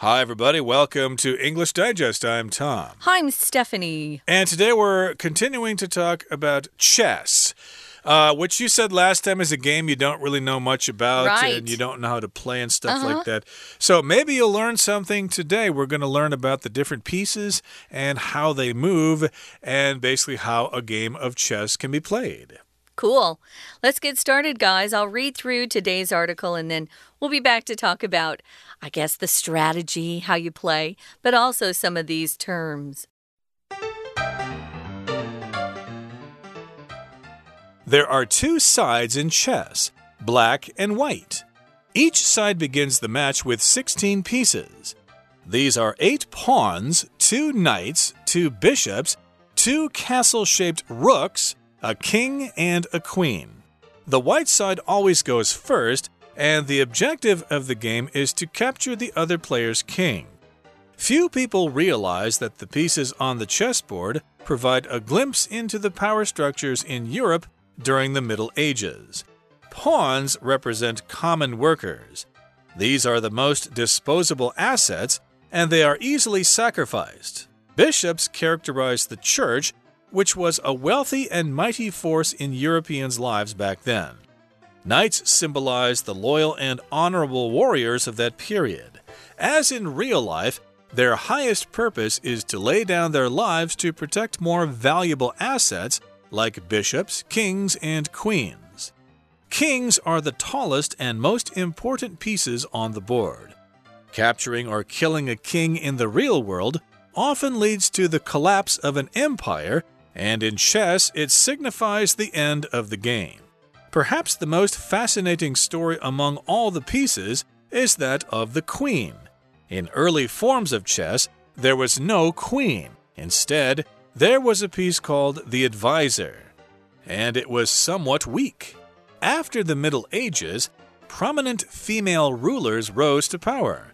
Hi, everybody. Welcome to English Digest. I'm Tom. Hi, I'm Stephanie. And today we're continuing to talk about chess. Uh, which you said last time is a game you don't really know much about right. and you don't know how to play and stuff uh -huh. like that. So maybe you'll learn something today. We're going to learn about the different pieces and how they move and basically how a game of chess can be played. Cool. Let's get started, guys. I'll read through today's article and then we'll be back to talk about, I guess, the strategy, how you play, but also some of these terms. There are two sides in chess black and white. Each side begins the match with 16 pieces. These are eight pawns, two knights, two bishops, two castle shaped rooks, a king, and a queen. The white side always goes first, and the objective of the game is to capture the other player's king. Few people realize that the pieces on the chessboard provide a glimpse into the power structures in Europe during the Middle Ages. Pawns represent common workers. These are the most disposable assets, and they are easily sacrificed. Bishops characterize the church, which was a wealthy and mighty force in Europeans' lives back then. Knights symbolize the loyal and honorable warriors of that period. As in real life, their highest purpose is to lay down their lives to protect more valuable assets like bishops, kings, and queens. Kings are the tallest and most important pieces on the board. Capturing or killing a king in the real world often leads to the collapse of an empire, and in chess, it signifies the end of the game. Perhaps the most fascinating story among all the pieces is that of the queen. In early forms of chess, there was no queen. Instead, there was a piece called the Advisor, and it was somewhat weak. After the Middle Ages, prominent female rulers rose to power.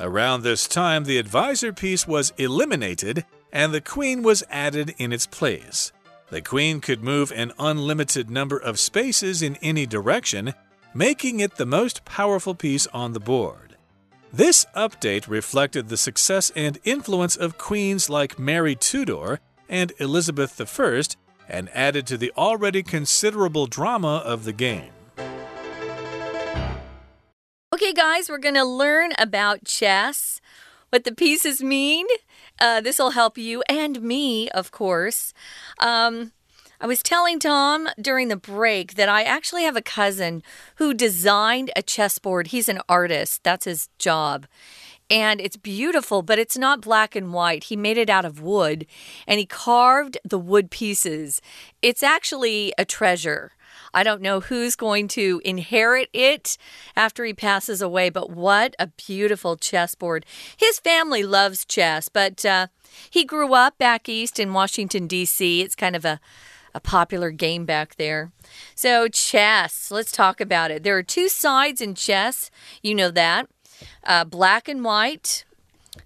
Around this time, the advisor piece was eliminated and the queen was added in its place. The queen could move an unlimited number of spaces in any direction, making it the most powerful piece on the board. This update reflected the success and influence of queens like Mary Tudor and Elizabeth I and added to the already considerable drama of the game. Okay, guys, we're going to learn about chess, what the pieces mean. Uh, this will help you and me, of course. Um, I was telling Tom during the break that I actually have a cousin who designed a chessboard. He's an artist, that's his job. And it's beautiful, but it's not black and white. He made it out of wood and he carved the wood pieces. It's actually a treasure. I don't know who's going to inherit it after he passes away, but what a beautiful chessboard. His family loves chess, but uh, he grew up back east in Washington, D.C. It's kind of a a popular game back there. So, chess, let's talk about it. There are two sides in chess, you know that uh, black and white.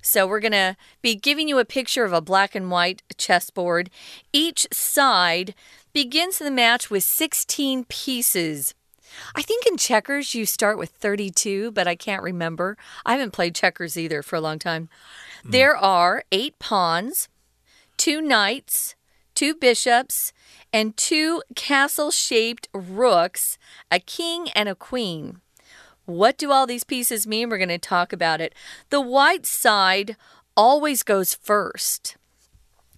So, we're going to be giving you a picture of a black and white chessboard. Each side begins the match with 16 pieces. I think in checkers you start with 32, but I can't remember. I haven't played checkers either for a long time. Mm. There are eight pawns, two knights, two bishops, and two castle shaped rooks, a king and a queen. What do all these pieces mean? We're going to talk about it. The white side always goes first.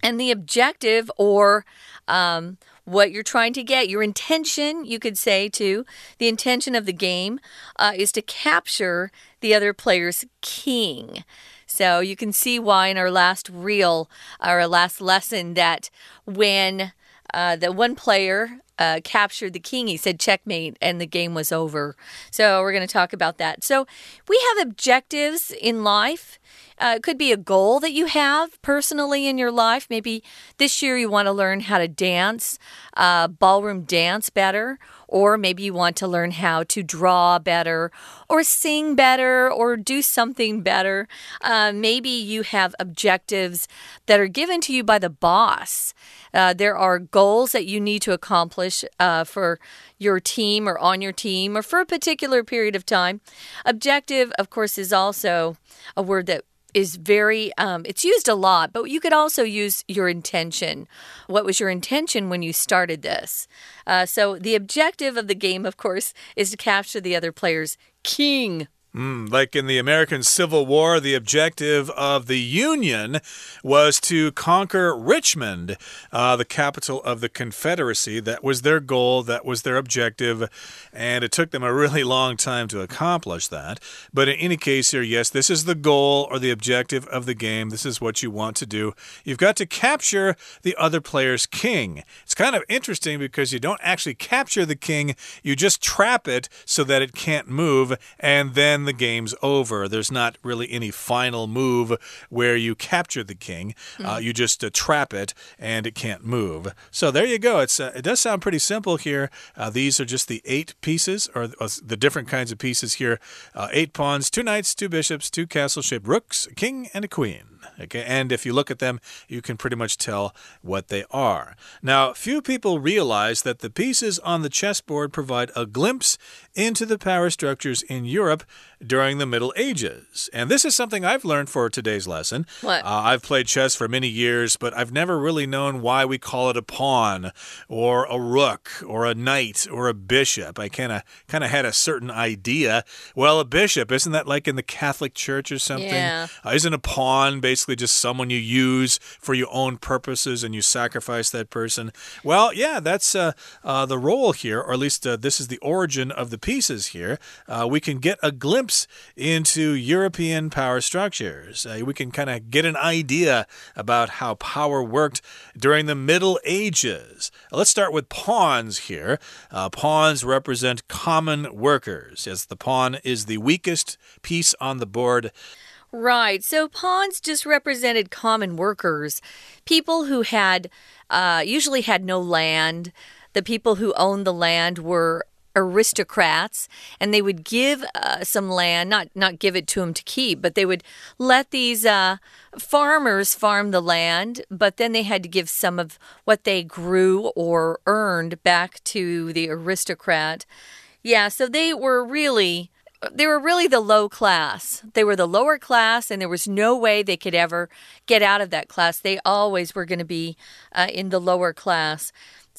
And the objective or um, what you're trying to get, your intention, you could say too, the intention of the game uh, is to capture the other player's king. So you can see why in our last reel, our last lesson, that when uh, the one player uh, captured the king, he said checkmate, and the game was over. So we're going to talk about that. So we have objectives in life. Uh, it could be a goal that you have personally in your life. Maybe this year you want to learn how to dance, uh, ballroom dance better, or maybe you want to learn how to draw better, or sing better, or do something better. Uh, maybe you have objectives that are given to you by the boss. Uh, there are goals that you need to accomplish uh, for your team or on your team or for a particular period of time. Objective, of course, is also a word that is very um, it's used a lot but you could also use your intention. What was your intention when you started this? Uh, so the objective of the game of course is to capture the other player's king Mm, like in the American Civil War, the objective of the Union was to conquer Richmond, uh, the capital of the Confederacy. That was their goal, that was their objective, and it took them a really long time to accomplish that. But in any case, here, yes, this is the goal or the objective of the game. This is what you want to do. You've got to capture the other player's king. It's kind of interesting because you don't actually capture the king, you just trap it so that it can't move, and then the game's over. There's not really any final move where you capture the king. Mm. Uh, you just uh, trap it and it can't move. So there you go. It's uh, it does sound pretty simple here. Uh, these are just the eight pieces or uh, the different kinds of pieces here. Uh, eight pawns, two knights, two bishops, two castle-shaped rooks, a king, and a queen. Okay, and if you look at them, you can pretty much tell what they are. Now, few people realize that the pieces on the chessboard provide a glimpse into the power structures in Europe during the Middle Ages. And this is something I've learned for today's lesson. What? Uh, I've played chess for many years, but I've never really known why we call it a pawn or a rook or a knight or a bishop. I kind of kind of had a certain idea. Well, a bishop isn't that like in the Catholic Church or something? Yeah. Uh, isn't a pawn basically just someone you use for your own purposes and you sacrifice that person? Well, yeah, that's uh, uh the role here, or at least uh, this is the origin of the pieces here. Uh, we can get a glimpse glimpse into European power structures. Uh, we can kind of get an idea about how power worked during the Middle Ages. Let's start with pawns here. Uh, pawns represent common workers. as the pawn is the weakest piece on the board. Right. So pawns just represented common workers, people who had uh, usually had no land. The people who owned the land were aristocrats and they would give uh, some land not not give it to them to keep but they would let these uh, farmers farm the land but then they had to give some of what they grew or earned back to the aristocrat yeah so they were really they were really the low class. They were the lower class, and there was no way they could ever get out of that class. They always were going to be uh, in the lower class.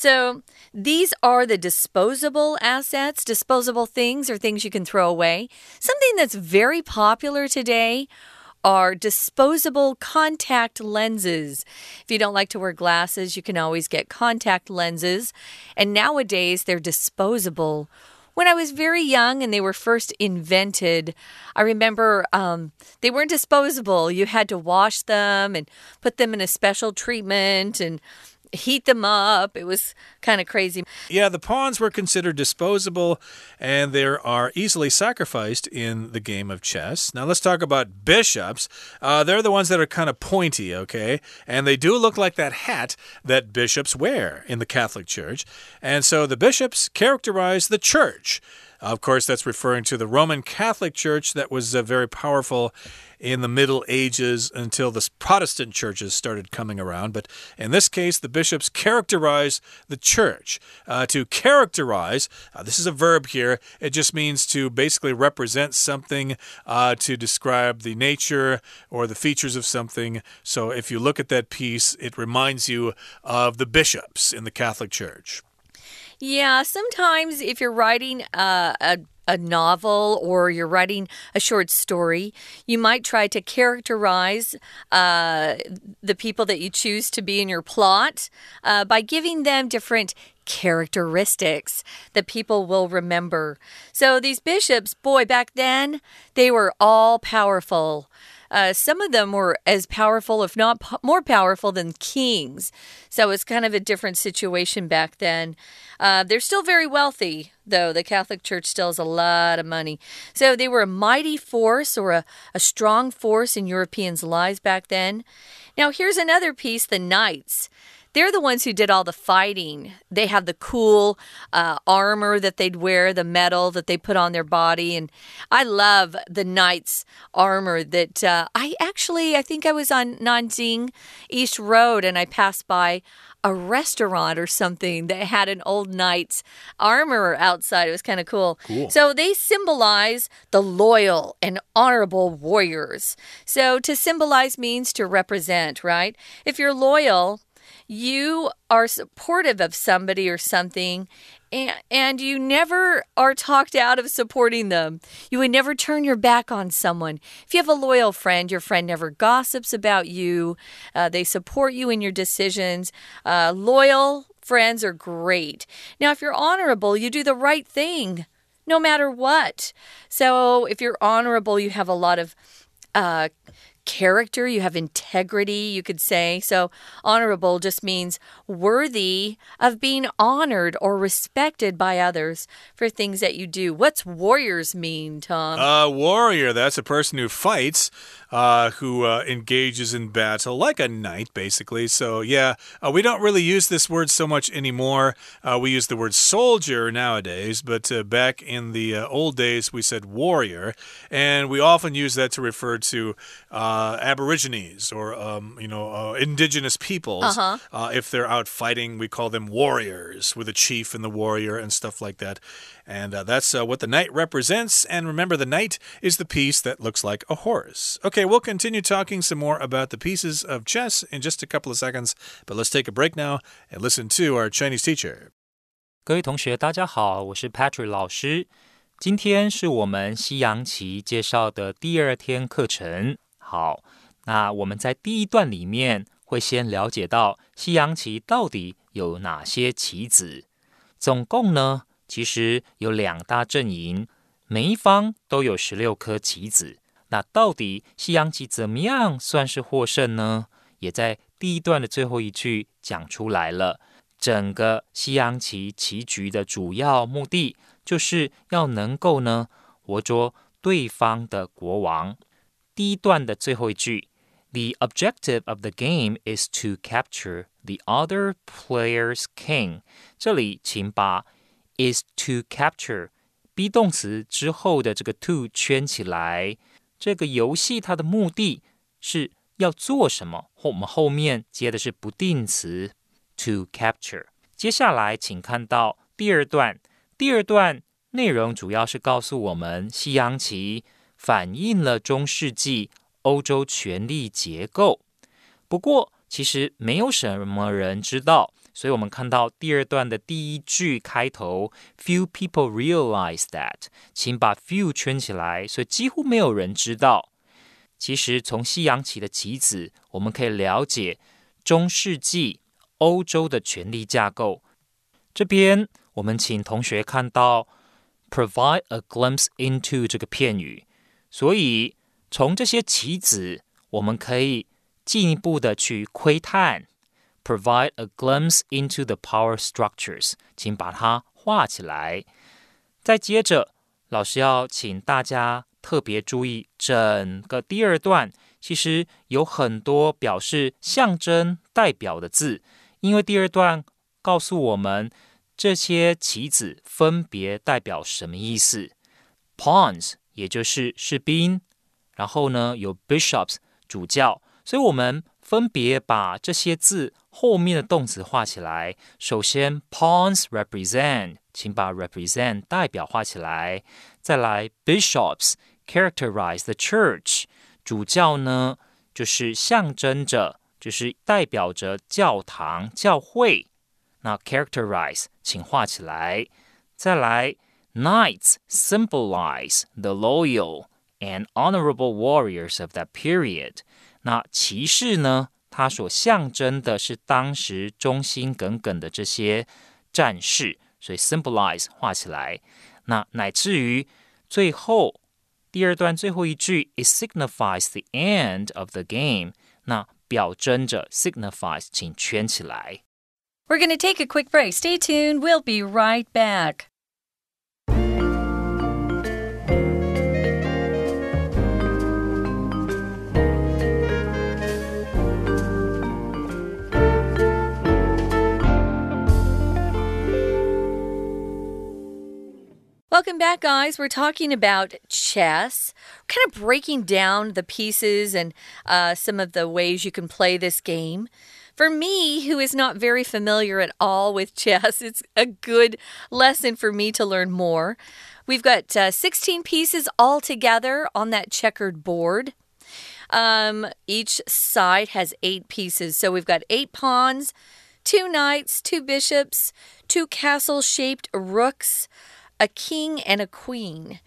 So these are the disposable assets, disposable things or things you can throw away. Something that's very popular today are disposable contact lenses. If you don't like to wear glasses, you can always get contact lenses. And nowadays, they're disposable. When I was very young and they were first invented, I remember um, they weren't disposable. You had to wash them and put them in a special treatment and heat them up. It was kind of crazy. Yeah, the pawns were considered disposable and they are easily sacrificed in the game of chess. Now let's talk about bishops. Uh, they're the ones that are kind of pointy, okay? And they do look like that hat that bishops wear in the Catholic Church. And so the bishops characterize the church. Of course, that's referring to the Roman Catholic Church that was uh, very powerful in the Middle Ages until the Protestant churches started coming around. But in this case, the bishops characterize the church. Uh, to characterize, uh, this is a verb here, it just means to basically represent something, uh, to describe the nature or the features of something. So if you look at that piece, it reminds you of the bishops in the Catholic Church. Yeah, sometimes if you're writing a, a a novel or you're writing a short story, you might try to characterize uh, the people that you choose to be in your plot uh, by giving them different characteristics that people will remember. So these bishops, boy, back then, they were all powerful. Uh, some of them were as powerful, if not po more powerful, than kings. So it's kind of a different situation back then. Uh, they're still very wealthy, though. The Catholic Church still has a lot of money. So they were a mighty force or a, a strong force in Europeans' lives back then. Now, here's another piece the knights. They're the ones who did all the fighting. They have the cool uh, armor that they'd wear, the metal that they put on their body. And I love the knight's armor that uh, I actually, I think I was on Nanjing East Road and I passed by a restaurant or something that had an old knight's armor outside. It was kind of cool. cool. So they symbolize the loyal and honorable warriors. So to symbolize means to represent, right? If you're loyal, you are supportive of somebody or something and, and you never are talked out of supporting them. You would never turn your back on someone. If you have a loyal friend, your friend never gossips about you, uh, they support you in your decisions. Uh, loyal friends are great. Now, if you're honorable, you do the right thing no matter what. So, if you're honorable, you have a lot of uh, character, you have integrity, you could say. So, honorable just means worthy of being honored or respected by others for things that you do. What's warriors mean, Tom? A uh, warrior, that's a person who fights, uh, who uh, engages in battle, like a knight, basically. So, yeah, uh, we don't really use this word so much anymore. Uh, we use the word soldier nowadays, but uh, back in the old days, we said warrior, and we often use that to refer to Aborigines or, um, you know, indigenous peoples. -huh. if they're out fighting, we call them warriors, with a chief and the warrior and stuff like that. And uh, that's uh, what the knight represents. And remember, the knight is the piece that looks like a horse. Okay, we'll continue talking some more about the pieces of chess in just a couple of seconds. But let's take a break now and listen to our Chinese teacher. 各位同学，大家好，我是 Patrick 老师。今天是我们西洋棋介绍的第二天课程。 好，那我们在第一段里面会先了解到西洋棋到底有哪些棋子。总共呢，其实有两大阵营，每一方都有十六颗棋子。那到底西洋棋怎么样算是获胜呢？也在第一段的最后一句讲出来了。整个西洋棋棋局的主要目的，就是要能够呢活捉对方的国王。第一段的最后一句：“The objective of the game is to capture the other player's king。”这里请把 is to capture be 动词之后的这个 to 圈起来。这个游戏它的目的是要做什么？或我们后面接的是不定词 to capture。接下来，请看到第二段。第二段内容主要是告诉我们，西洋棋反映了中世纪欧洲权力结构。不过，其实没有什么人知道。所以我们看到第二段的第一句开头，Few people realize that，请把 few 圈起来。所以几乎没有人知道。其实从西洋棋的棋子，我们可以了解中世纪欧洲的权力架构。这边我们请同学看到 provide a glimpse into 这个片语。所以从这些棋子，我们可以进一步的去窥探。provide a glimpse into the power structures，请把它画起来。再接着，老师要请大家特别注意，整个第二段其实有很多表示象征代表的字，因为第二段告诉我们这些棋子分别代表什么意思。Pawns 也就是士兵，然后呢有 bishops 主教，所以我们分别把这些字。后面的动词画起来。首先，pawns represent，请把 represent 代表画起来。再来，bishops characterize the church，主教呢就是象征着，就是代表着教堂、教会。那 characterize，请画起来。再来 ，knights symbolize the loyal and honorable warriors of that period。那骑士呢？它所象征的是当时忠心耿耿的这些战士，所以 symbolize 画起来。那乃至于最后第二段最后一句，it signifies the end of the game，那表征着 signifies，请圈起来。We're going to take a quick break. Stay tuned. We'll be right back. Welcome back, guys. We're talking about chess, kind of breaking down the pieces and uh, some of the ways you can play this game. For me, who is not very familiar at all with chess, it's a good lesson for me to learn more. We've got uh, 16 pieces all together on that checkered board. Um, each side has eight pieces. So we've got eight pawns, two knights, two bishops, two castle shaped rooks, a king, and a queen.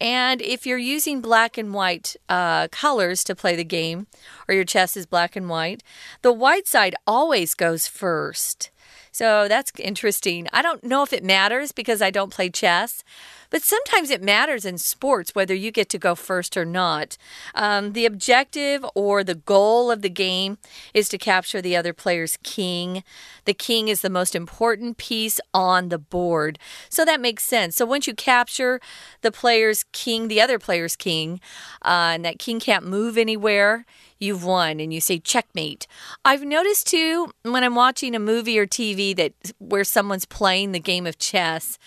And if you're using black and white uh, colors to play the game, or your chess is black and white, the white side always goes first. So that's interesting. I don't know if it matters because I don't play chess, but sometimes it matters in sports whether you get to go first or not. Um, the objective or the goal of the game is to capture the other player's king. The king is the most important piece on the board. So that makes sense. So once you capture the player's king, the other player's king, uh, and that king can't move anywhere, you've won and you say checkmate. I've noticed too when I'm watching a movie or TV that where someone's playing the game of chess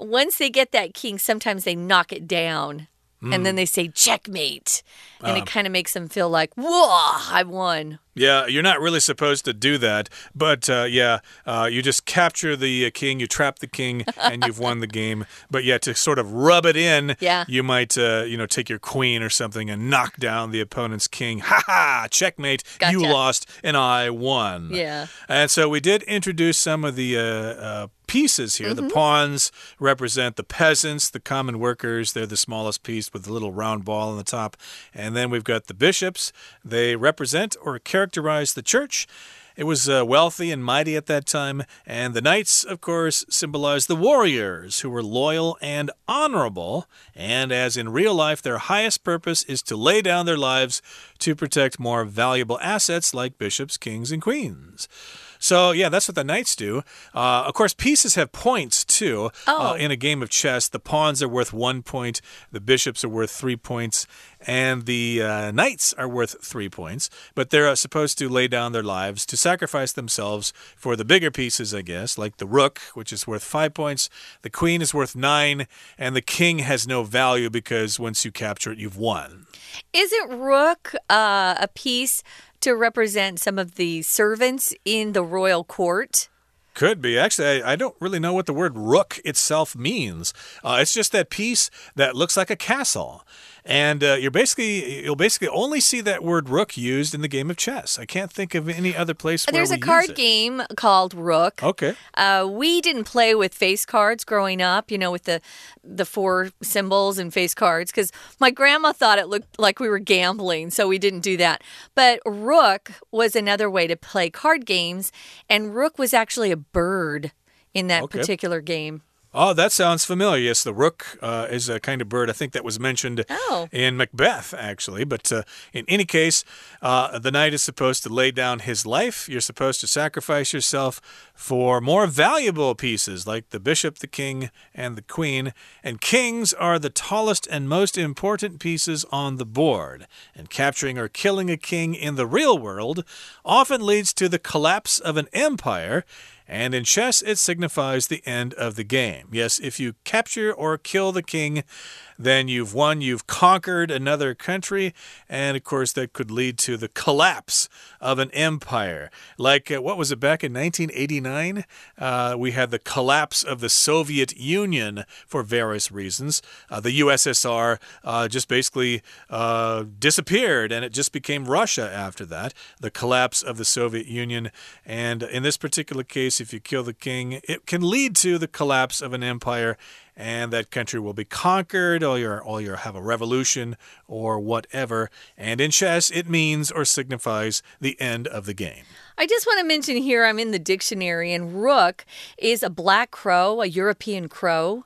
once they get that king, sometimes they knock it down. Mm. And then hmm. they say checkmate. And it um. kind of makes them feel like, whoa, I won. Yeah, you're not really supposed to do that, but uh, yeah, uh, you just capture the uh, king, you trap the king, and you've won the game. But yeah, to sort of rub it in, yeah. you might, uh, you know, take your queen or something and knock down the opponent's king. Ha ha! Checkmate! Gotcha. You lost and I won. Yeah. And so we did introduce some of the uh, uh, pieces here. Mm -hmm. The mm-hmm. pawns represent the peasants, the common workers. They're the smallest piece with the little round ball on the top. And then we've got the bishops. They represent or characterize characterized the church. It was uh, wealthy and mighty at that time, and the knights, of course, symbolized the warriors who were loyal and honorable. And as in real life, their highest purpose is to lay down their lives to protect more valuable assets like bishops, kings, and queens. So, yeah, that's what the knights do. Uh, of course, pieces have points too. Uh, oh. Uh, in a game of chess, the pawns are worth one point, the bishops are worth three points, and the uh, knights are worth three points. But they're uh, supposed to lay down their lives to sacrifice themselves for the bigger pieces, I guess, like the rook, which is worth five points, the queen is worth nine, and the king has no value because once you capture it, you've won. Isn't rook uh, a piece to represent some of the servants in the royal court. Could be. Actually, I, I, don't really know what the word rook itself means. Uh, it's just that piece that looks like a castle and uh, you're basically you'll basically only see that word rook used in the game of chess. I can't think of any other place. There's a card game called Rook. Okay. Uh, we didn't play with face cards growing up, you know, with the the four symbols and face cards, because my grandma thought it looked like we were gambling, so we didn't do that. But Rook was another way to play card games, and Rook was actually a bird in that okay. particular game. Oh, that sounds familiar. Yes, the rook uh, is a kind of bird. I think that was mentioned oh. in Macbeth, actually. But uh, in any case, uh, the knight is supposed to lay down his life. You're supposed to sacrifice yourself for more valuable pieces like the bishop, the king, and the queen. And kings are the tallest and most important pieces on the board. And capturing or killing a king in the real world often leads to the collapse of an empire and in chess, it signifies the end of the game. Yes, if you capture or kill the king, then you've won, you've conquered another country, and of course, that could lead to the collapse of an empire. Like, uh, what was it back in 1989? Uh, we had the collapse of the Soviet Union for various reasons. Uh, the USSR uh, just basically uh, disappeared, and it just became Russia after that. The collapse of the Soviet Union. And in this particular case, if you kill the king, it can lead to the collapse of an empire and that country will be conquered, or you or you have a revolution, or whatever. And in chess, it means or signifies the end of the game. I just want to mention here I'm in the dictionary, and rook is a black crow, a European crow.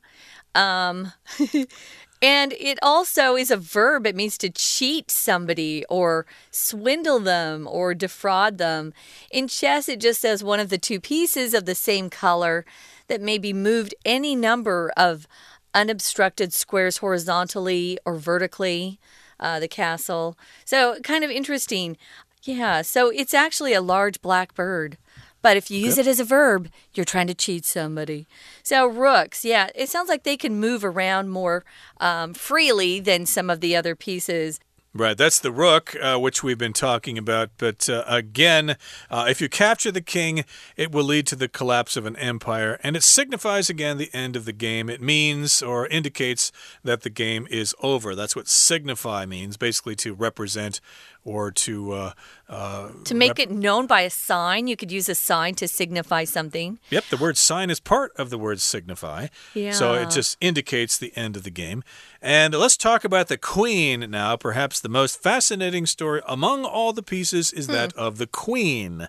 Um, and it also is a verb. It means to cheat somebody or swindle them or defraud them. In chess, it just says one of the two pieces of the same color that may be moved any number of unobstructed squares horizontally or vertically, uh, the castle. So, kind of interesting. Yeah, so it's actually a large black bird. But if you use it as a verb, you're trying to cheat somebody. So, rooks, yeah, it sounds like they can move around more um, freely than some of the other pieces. Right, that's the rook, uh, which we've been talking about. But uh, again, uh, if you capture the king, it will lead to the collapse of an empire, and it signifies again the end of the game. It means or indicates that the game is over. That's what signify means, basically to represent or to uh, uh, to make it known by a sign. You could use a sign to signify something. Yep, the word sign is part of the word signify. Yeah. So it just indicates the end of the game. And let's talk about the queen now. Perhaps the most fascinating story among all the pieces is hmm. that of the queen.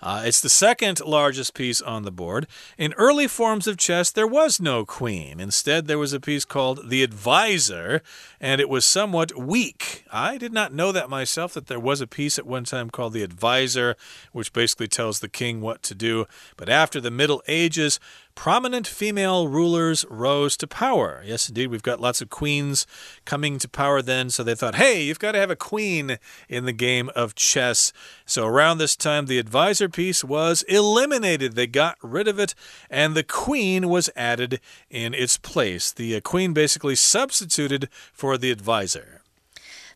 Uh, it's the second largest piece on the board. In early forms of chess, there was no queen. Instead, there was a piece called the advisor, and it was somewhat weak. I did not know that myself, that there was a piece at one time called the advisor, which basically tells the king what to do. But after the Middle Ages, prominent female rulers rose to power. Yes, indeed, we've got lots of queens coming to power then, so they thought, hey, you've got to have a queen in the game of chess. So around this time, the advisor piece was eliminated. They got rid of it, and the queen was added in its place. The uh, queen basically substituted for the advisor.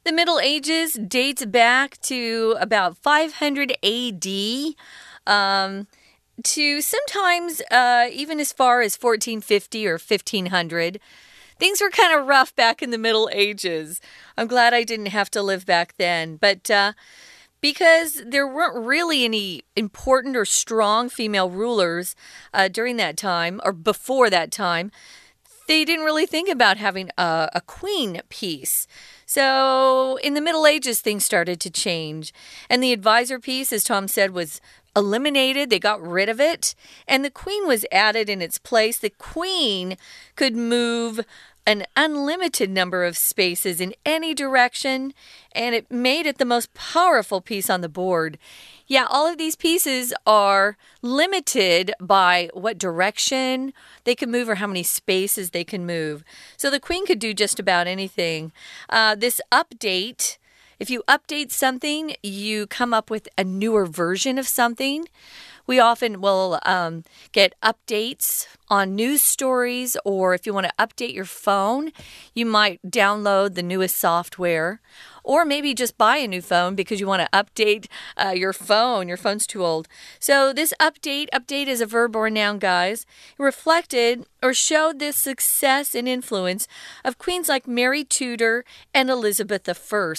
The Middle Ages dates back to about 500 AD. Um, to sometimes uh, even as far as 1450 or 1500. Things were kind of rough back in the Middle Ages. I'm glad I didn't have to live back then. But uh, because there weren't really any important or strong female rulers uh, during that time or before that time, they didn't really think about having a, a, queen piece. So in the Middle Ages, things started to change. And the advisor piece, as Tom said, was eliminated, they got rid of it, and the queen was added in its place. The queen could move an unlimited number of spaces in any direction, and it made it the most powerful piece on the board. Yeah, all of these pieces are limited by what direction they can move or how many spaces they can move. So the queen could do just about anything. Uh, this update if you update something, you come up with a newer version of something. We often will um, get updates on news stories, or if you want to update your phone, you might download the newest software or maybe just buy a new phone because you want to update uh, your phone. Your phone's too old. So, this update, update is a verb or noun, guys, reflected or showed the success and influence of queens like Mary Tudor and Elizabeth I.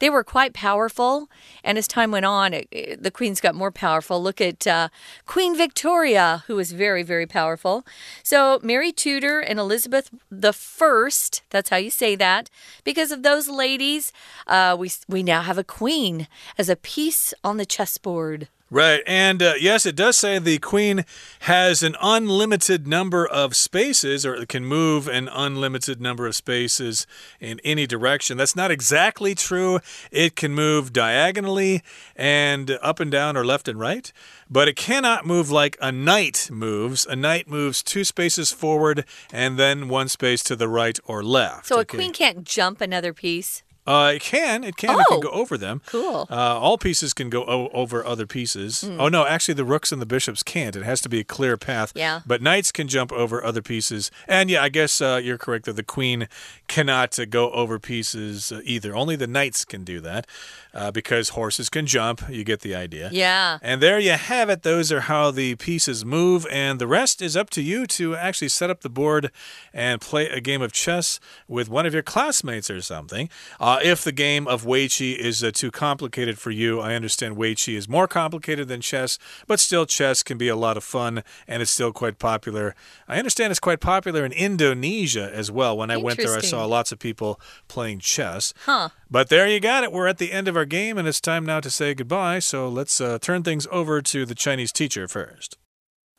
They were quite powerful, and as time went on, it, it, the queens got more powerful. Look at uh, Queen Victoria, who was very, very powerful. So, Mary Tudor and Elizabeth I, that's how you say that, because of those ladies, uh, we, we now have a queen as a piece on the chessboard. Right. And uh, yes, it does say the queen has an unlimited number of spaces, or can move an unlimited number of spaces in any direction. That's not exactly true. It can move diagonally and up and down, or left and right, but it cannot move like a knight moves. A knight moves two spaces forward and then one space to the right or left. So a okay. queen can't jump another piece? Uh, it can. It can. Oh, it can go over them. Cool. Uh, all pieces can go over other pieces. Mm. Oh no, actually, the rooks and the bishops can't. It has to be a clear path. Yeah. But knights can jump over other pieces. And yeah, I guess uh, you're correct that the queen cannot uh, go over pieces uh, either. Only the knights can do that uh, because horses can jump. You get the idea. Yeah. And there you have it. Those are how the pieces move, and the rest is up to you to actually set up the board and play a game of chess with one of your classmates or something. Uh, if the game of Weiqi is uh, too complicated for you, I understand Weiqi is more complicated than chess, but still, chess can be a lot of fun, and it's still quite popular. I understand it's quite popular in Indonesia as well. When I went there, I saw lots of people playing chess. Huh. But there you got it. We're at the end of our game, and it's time now to say goodbye. So let's uh, turn things over to the Chinese teacher first.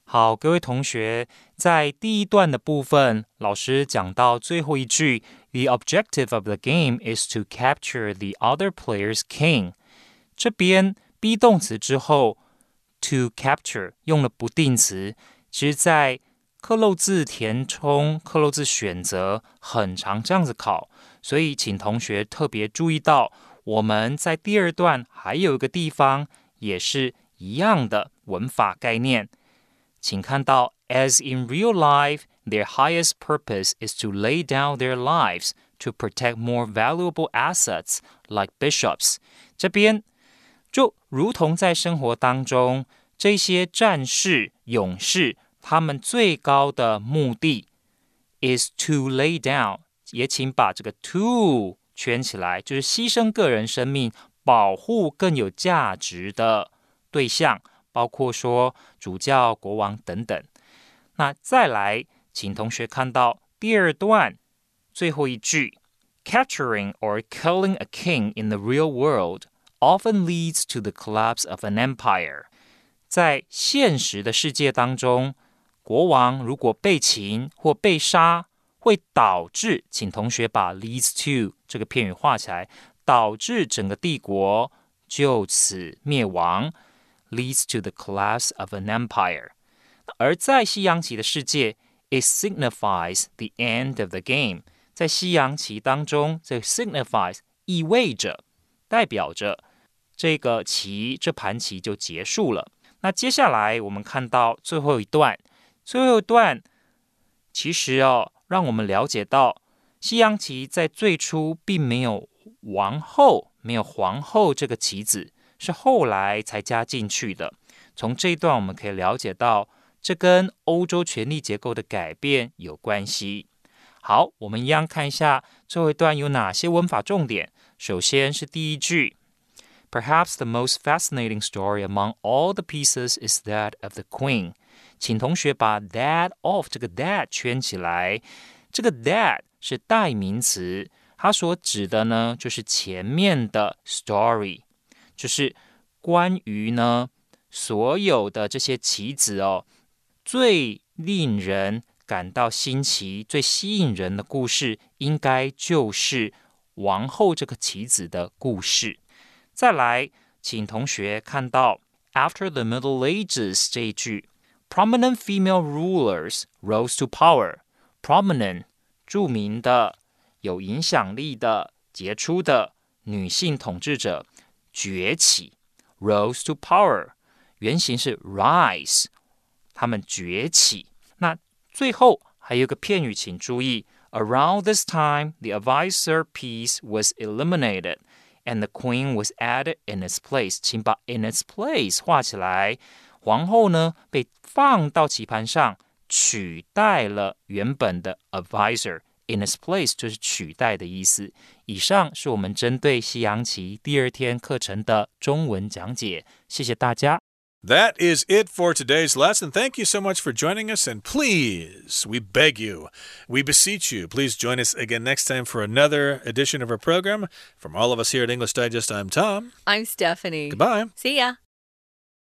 好，各位同学，在第一段的部分，老师讲到最后一句 ，The objective of the game is to capture the other player's king。这边 be 动词之后，to capture 用了不定词，其实，在克漏字填充、克漏字选择很常这样子考，所以请同学特别注意到，我们在第二段还有一个地方也是一样的文法概念。请看到，as in real life, their highest purpose is to lay down their lives to protect more valuable assets like bishops。这边就如同在生活当中，这些战士、勇士，他们最高的目的 is to lay down。也请把这个 to 圈起来，就是牺牲个人生命，保护更有价值的对象。包括说主教、国王等等。那再来， 请同学看到第二段最后一句：“Capturing or killing a king in the real world often leads to the collapse of an empire。”在现实的世界当中，国王如果被擒或被杀，会导致，请同学把 “leads to” 这个片语画起来，导致整个帝国就此灭亡。leads to the collapse of an empire。而在西洋棋的世界，it signifies the end of the game。在西洋棋当中，这 signifies 意味着、代表着这个棋这盘棋就结束了。那接下来我们看到最后一段，最后一段其实哦，让我们了解到西洋棋在最初并没有王后，没有皇后这个棋子。是后来才加进去的。从这一段我们可以了解到，这跟欧洲权力结构的改变有关系。好，我们一样看一下最后一段有哪些文法重点。首先是第一句，Perhaps the most fascinating story among all the pieces is that of the queen。请同学把 that of 这个 that 圈起来。这个 that 是代名词，它所指的呢就是前面的 story。就是关于呢，所有的这些棋子哦，最令人感到新奇、最吸引人的故事，应该就是王后这个棋子的故事。再来，请同学看到 “After the Middle Ages” 这一句，“Prominent female rulers rose to power”。Prominent，著名的、有影响力的、杰出的女性统治者。崛起，rose to power，原型是 rise，他们崛起。那最后还有个片语，请注意，around this time the advisor piece was eliminated and the queen was added in its place。请把 in its place 画起来，皇后呢被放到棋盘上，取代了原本的 advisor。in its place 就是取代的意思。以上是我们针对西洋棋第二天课程的中文讲解，谢谢大家。That is it for today's lesson. Thank you so much for joining us. And please, we beg you, we beseech you, please join us again next time for another edition of our program. From all of us here at English Digest, I'm Tom. I'm Stephanie. Goodbye. See ya.